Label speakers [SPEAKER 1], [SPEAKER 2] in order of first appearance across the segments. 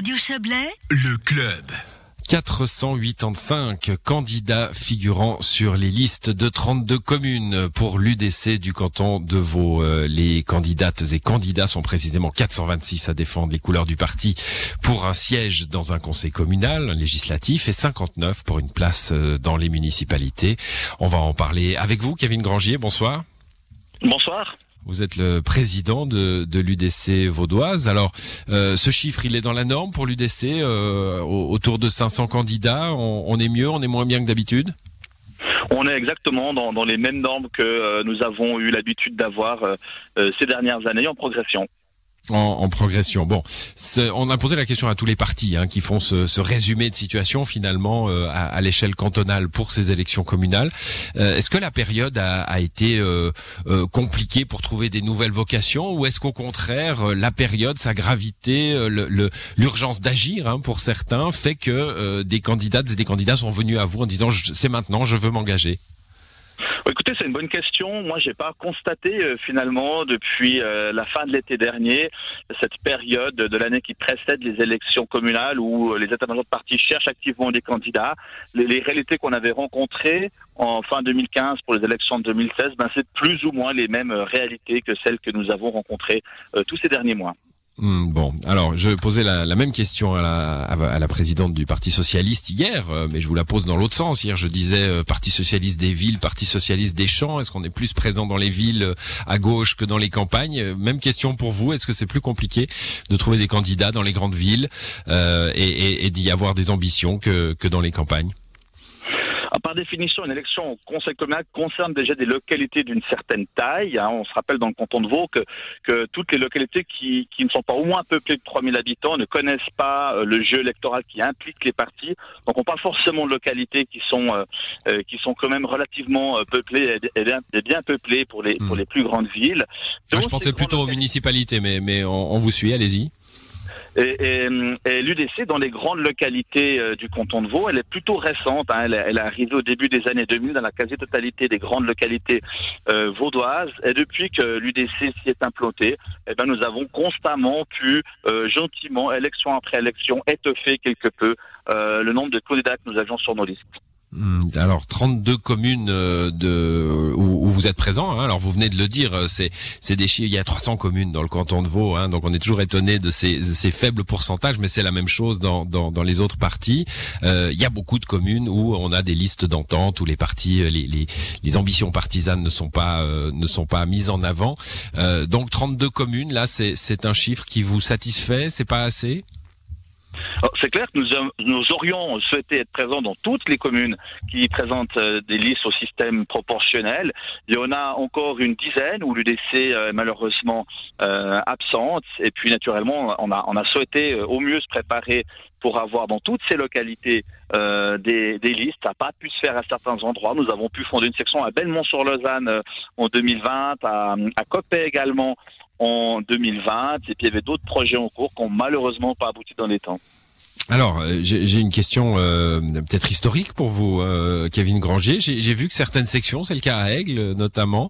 [SPEAKER 1] Radio Chablais,
[SPEAKER 2] le club.
[SPEAKER 3] 485 candidats figurant sur les listes de 32 communes pour l'UDC du canton de Vaud. Euh, les candidates et candidats sont précisément 426 à défendre les couleurs du parti pour un siège dans un conseil communal législatif et 59 pour une place euh, dans les municipalités. On va en parler avec vous, Kevin Grangier. Bonsoir.
[SPEAKER 4] Bonsoir.
[SPEAKER 3] Vous êtes le président de, l'UDC vaudoise. Alors, euh, ce chiffre, il est dans la norme pour l'UDC, euh, autour de 500 candidats. On, est mieux, on est moins bien que d'habitude?
[SPEAKER 4] On est exactement dans, les mêmes normes que euh, nous avons eu l'habitude d'avoir ces dernières années en progression
[SPEAKER 3] en, progression. Bon, on a posé la question à tous les partis hein, qui font ce, résumé de situation finalement euh, à, l'échelle cantonale pour ces élections communales. Euh, est-ce que la période a, été euh, compliquée pour trouver des nouvelles vocations ou est-ce qu'au contraire la période, sa gravité, l'urgence d'agir hein, pour certains fait que des candidates et des candidats sont venus à vous en disant c'est maintenant, je veux m'engager?
[SPEAKER 4] Écoutez, c'est une bonne question. Moi, j'ai pas constaté euh, finalement depuis euh, la fin de l'été dernier cette période de l'année qui précède les élections communales où euh, les états-majors de partis cherchent activement des candidats. Les, réalités qu'on avait rencontrées en fin 2015 pour les élections de 2016, ben, c'est plus ou moins les mêmes réalités que celles que nous avons rencontrées tous ces derniers mois.
[SPEAKER 3] Hmm, bon, alors je posais la, même question à la, présidente du Parti socialiste hier, euh, mais je vous la pose dans l'autre sens. Hier, je disais euh, Parti socialiste des villes, Parti socialiste des champs. Est-ce qu'on est plus présent dans les villes euh, à gauche que dans les campagnes? Même question pour vous. Est-ce que c'est plus compliqué de trouver des candidats dans les grandes villes et, et d'y avoir des ambitions que, que dans les campagnes?
[SPEAKER 4] Par définition, une élection au conseil communal concerne déjà des localités d'une certaine taille. Hein. On se rappelle dans le canton de Vaud que, que toutes les localités qui, qui, ne sont pas au moins peuplées de 3000 habitants ne connaissent pas euh, le jeu électoral qui implique les partis. Donc on parle forcément de localités qui sont, euh, euh, qui sont quand même relativement peuplées et bien, bien peuplées pour les, pour hmm. les plus grandes villes.
[SPEAKER 3] Ah, je pensais plutôt aux municipalités, mais, mais on vous suit, allez-y.
[SPEAKER 4] Et, et, l'UDC, dans les grandes localités euh, du canton de Vaud, elle est plutôt récente. Hein. elle, elle, est arrivée au début des années 2000 dans la quasi-totalité des grandes localités euh, vaudoises. Et depuis que l'UDC s'y est implanté, eh ben, nous avons constamment pu, euh, gentiment, élection après élection, étoffer quelque peu euh, le nombre de candidats que nous avions sur nos listes.
[SPEAKER 3] Hmm, alors 32 communes euh, de où, vous êtes présent. Hein. alors vous venez de le dire, euh, c'est c'est des chiffres. Il y a 300 communes dans le canton de Vaud, hein, donc on est toujours étonné de ces, ces faibles pourcentages, mais c'est la même chose dans, dans, les autres partis. Euh, il y a beaucoup de communes où on a des listes d'entente où les partis, les, les, ambitions partisanes ne sont pas ne sont pas mises en avant. donc 32 communes, là, c'est c'est un chiffre qui vous satisfait? C'est pas assez?
[SPEAKER 4] C'est clair que nous, nous, aurions souhaité être présents dans toutes les communes qui présentent euh, des listes au système proportionnel. Il y en a encore une dizaine où l'UDC est malheureusement euh, absente. Et puis naturellement, on a, on a souhaité euh, au mieux se préparer pour avoir dans toutes ces localités euh, des, des, listes. Ça n'a pas pu se faire à certains endroits. Nous avons pu fonder une section à Belmont-sur-Lausanne en 2020, à, à Coppet également en 2020, et puis il y avait d'autres projets en cours qui n'ont malheureusement pas abouti dans les temps.
[SPEAKER 3] Alors, euh, j'ai une question euh, peut-être historique pour vous, euh, Kevin Granger. J'ai vu que certaines sections, c'est le cas à Aigle notamment,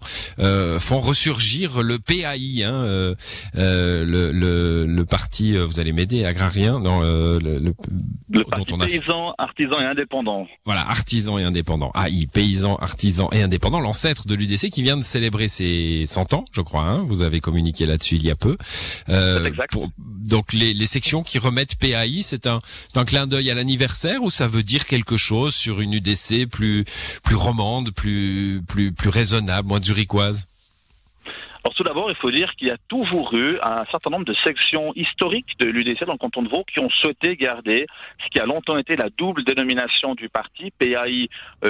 [SPEAKER 3] font ressurgir le PAI, hein, le, le, le, parti, vous allez m'aider, agrarien,
[SPEAKER 4] non, le, le, le parti paysan, artisan et indépendant.
[SPEAKER 3] Voilà, artisan et indépendant. AI, paysan, artisan et indépendant, l'ancêtre de l'UDC qui vient de célébrer ses 100 ans, je crois. Hein, vous avez communiqué là-dessus il y a peu.
[SPEAKER 4] exact.
[SPEAKER 3] donc les, les sections qui remettent PAI, c'est un c'est un clin d'œil à l'anniversaire ou ça veut dire quelque chose sur une UDC plus plus romande, plus plus plus raisonnable, moins zurichoise?
[SPEAKER 4] Alors tout d'abord, il faut dire qu'il y a toujours eu un certain nombre de sections historiques de l'UDC dans le canton de Vaud qui ont souhaité garder ce qui a longtemps été la double dénomination du parti, PAI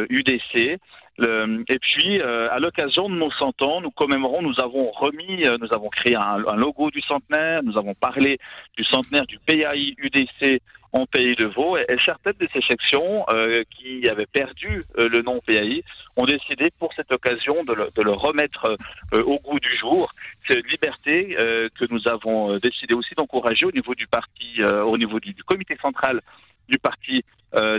[SPEAKER 4] UDC. Euh, et puis, euh, à l'occasion de nos 100 ans, nous commémorons, nous avons remis, euh, nous avons créé un, un, logo du centenaire, nous avons parlé du centenaire du PAI UDC en Pays de Vaud. Et, certaines de ces sections euh, qui avaient perdu euh, le nom PAI ont décidé pour cette occasion de le, de le remettre euh, au goût du jour. C'est une liberté que nous avons décidé aussi d'encourager au niveau du parti, au niveau du, du, comité central du parti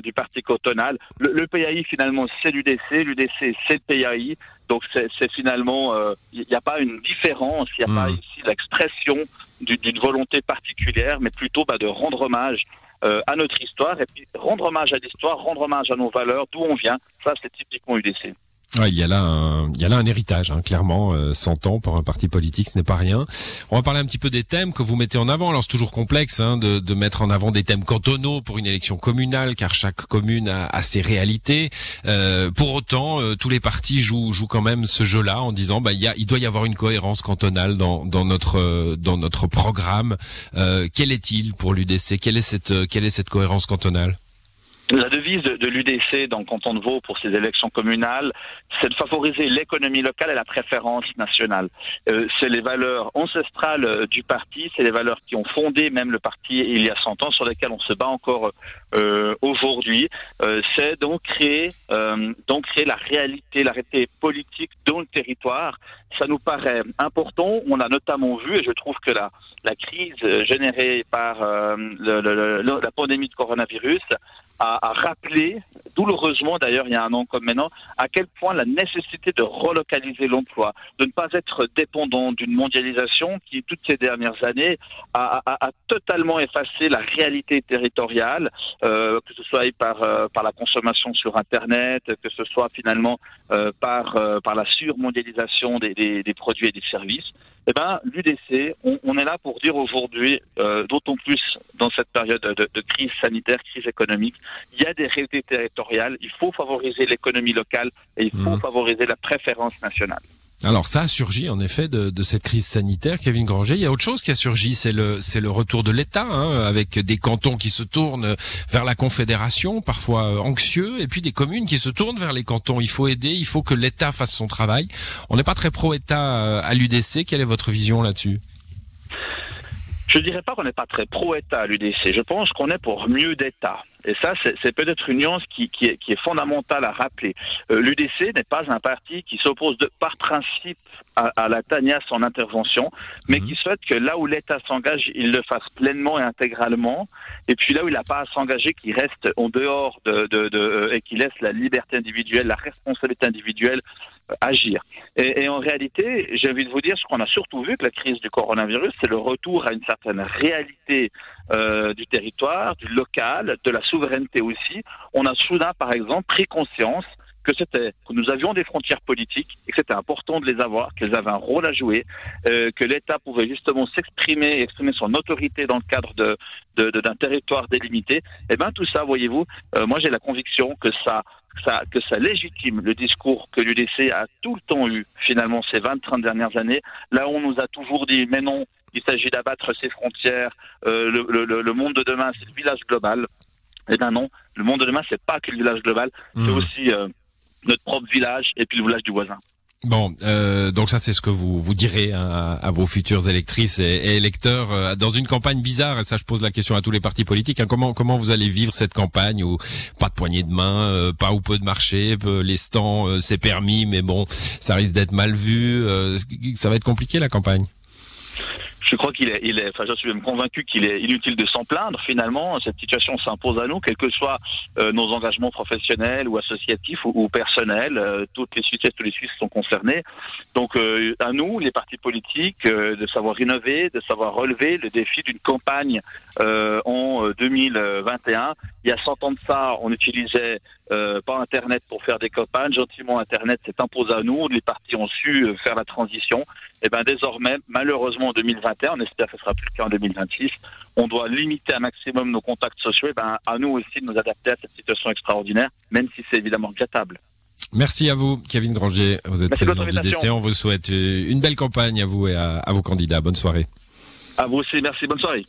[SPEAKER 4] du parti cotonal. Le, le PAI finalement c'est l'UDC, l'UDC c'est le PAI. Donc c'est finalement il n'y a pas une différence, il n'y a pas hmm. ici l'expression d'une volonté particulière, mais plutôt bah, de rendre hommage à notre histoire et puis rendre hommage à l'histoire, rendre hommage à nos valeurs, d'où on vient. Ça, c'est typiquement UDC.
[SPEAKER 3] Il y a là un, il y a là un héritage, hein, clairement, euh, 100 ans pour un parti politique, ce n'est pas rien. On va parler un petit peu des thèmes que vous mettez en avant. Alors c'est toujours complexe hein, de, de, mettre en avant des thèmes cantonaux pour une élection communale, car chaque commune a, a ses réalités. Euh, pour autant, euh, tous les partis jouent, jouent quand même ce jeu-là en disant, bah, il, y a, il doit y avoir une cohérence cantonale dans, dans notre, euh, dans notre programme. Euh, quel est-il pour l'UDC Quelle est cette, quelle est cette cohérence cantonale?
[SPEAKER 4] La devise de, l'UDC dans le canton de Vaud pour ces élections communales, c'est de favoriser l'économie locale et la préférence nationale. Euh, c'est les valeurs ancestrales euh, du parti, c'est les valeurs qui ont fondé même le parti il y a 100 ans, sur lesquelles on se bat encore euh, aujourd'hui. c'est donc créer, donc créer la réalité, la réalité politique dans le territoire. Ça nous paraît important. On a notamment vu, et je trouve que la, la crise générée par la pandémie de coronavirus a, rappelé, douloureusement d'ailleurs il y a un an comme maintenant, à quel point la nécessité de relocaliser l'emploi, de ne pas être dépendant d'une mondialisation qui, toutes ces dernières années, a, totalement effacé la réalité territoriale, euh, que ce soit par, euh, par la consommation sur Internet, que ce soit finalement euh, par, par la surmondialisation des, des produits et des services eh ben, l'UDC, on, est là pour dire aujourd'hui, euh, d'autant plus dans cette période de, crise sanitaire, crise économique, il y a des réalités territoriales, il faut favoriser l'économie locale et il faut mmh. favoriser la préférence nationale.
[SPEAKER 3] Alors ça a surgi en effet de, de, cette crise sanitaire, Kevin Granger. Il y a autre chose qui a surgi, c'est le retour de l'État, hein, avec des cantons qui se tournent vers la Confédération, parfois euh, anxieux, et puis des communes qui se tournent vers les cantons. Il faut aider, il faut que l'État fasse son travail. On n'est pas très pro-État euh, à l'UDC. Quelle est votre vision là-dessus?
[SPEAKER 4] Je dirais pas qu'on n'est pas très pro-État à l'UDC. Je pense qu'on est pour mieux d'État. Et ça, c'est peut-être une nuance qui, qui, est, qui, est, fondamentale à rappeler. Euh, L'UDC n'est pas un parti qui s'oppose par principe à, à la tanias en intervention, mais mhm. qui souhaite que là où l'État s'engage, il le fasse pleinement et intégralement, et puis là où il n'a pas à s'engager, qu'il reste en dehors de, de, de, euh, et qu'il laisse la liberté individuelle, la responsabilité individuelle agir. Et, en réalité, j'ai envie de vous dire ce qu'on a surtout vu que la crise du coronavirus, c'est le retour à une certaine réalité euh, du territoire, du local, de la souveraineté aussi. On a soudain, par exemple, pris conscience que c'était que nous avions des frontières politiques et que c'était important de les avoir, qu'elles avaient un rôle à jouer, euh, que l'État pouvait justement s'exprimer, exprimer son autorité dans le cadre de d'un territoire délimité. Et eh ben tout ça, voyez-vous, euh, moi j'ai la conviction que ça ça, que ça légitime le discours que l'UDC a tout le temps eu, finalement, ces 20-30 dernières années, là où on nous a toujours dit, mais non, il s'agit d'abattre ces frontières, euh, le, le, le, monde de demain, c'est le village global. Eh bien non, le monde de demain, c'est pas que le village global, c'est mmh. aussi euh, notre propre village et puis le village du voisin.
[SPEAKER 3] Bon, euh, donc ça c'est ce que vous vous direz hein, à, vos futures électrices et, électeurs euh, dans une campagne bizarre. Et ça, je pose la question à tous les partis politiques. Hein, comment comment vous allez vivre cette campagne où pas de poignée de main, euh, pas ou peu de marché, les stands c'est permis, mais bon, ça risque d'être mal vu. ça va être compliqué la campagne
[SPEAKER 4] je crois qu'il est, il est, enfin, je suis même convaincu qu'il est inutile de s'en plaindre. Finalement, cette situation s'impose à nous, quels que soient euh, nos engagements professionnels ou associatifs ou, personnels. Euh, toutes les Suisses, tous les Suisses sont concernés. Donc, euh, à nous, les partis politiques, de savoir innover, de savoir relever le défi d'une campagne en 2021. Il y a 100 ans de ça, on utilisait pas Internet pour faire des campagnes. Gentiment, Internet s'est imposé à nous. Les partis ont su faire la transition. Et ben désormais, malheureusement en 2021, on espère que ce sera plus le cas en 2026, on doit limiter un maximum nos contacts sociaux. Et ben à nous aussi de nous adapter à cette situation extraordinaire, même si c'est évidemment regrettable.
[SPEAKER 3] Merci à vous, Kevin Granger. Vous êtes président du DC. On vous souhaite une belle campagne à vous et à, à vos candidats. Bonne soirée.
[SPEAKER 4] À vous aussi. Merci. Bonne soirée.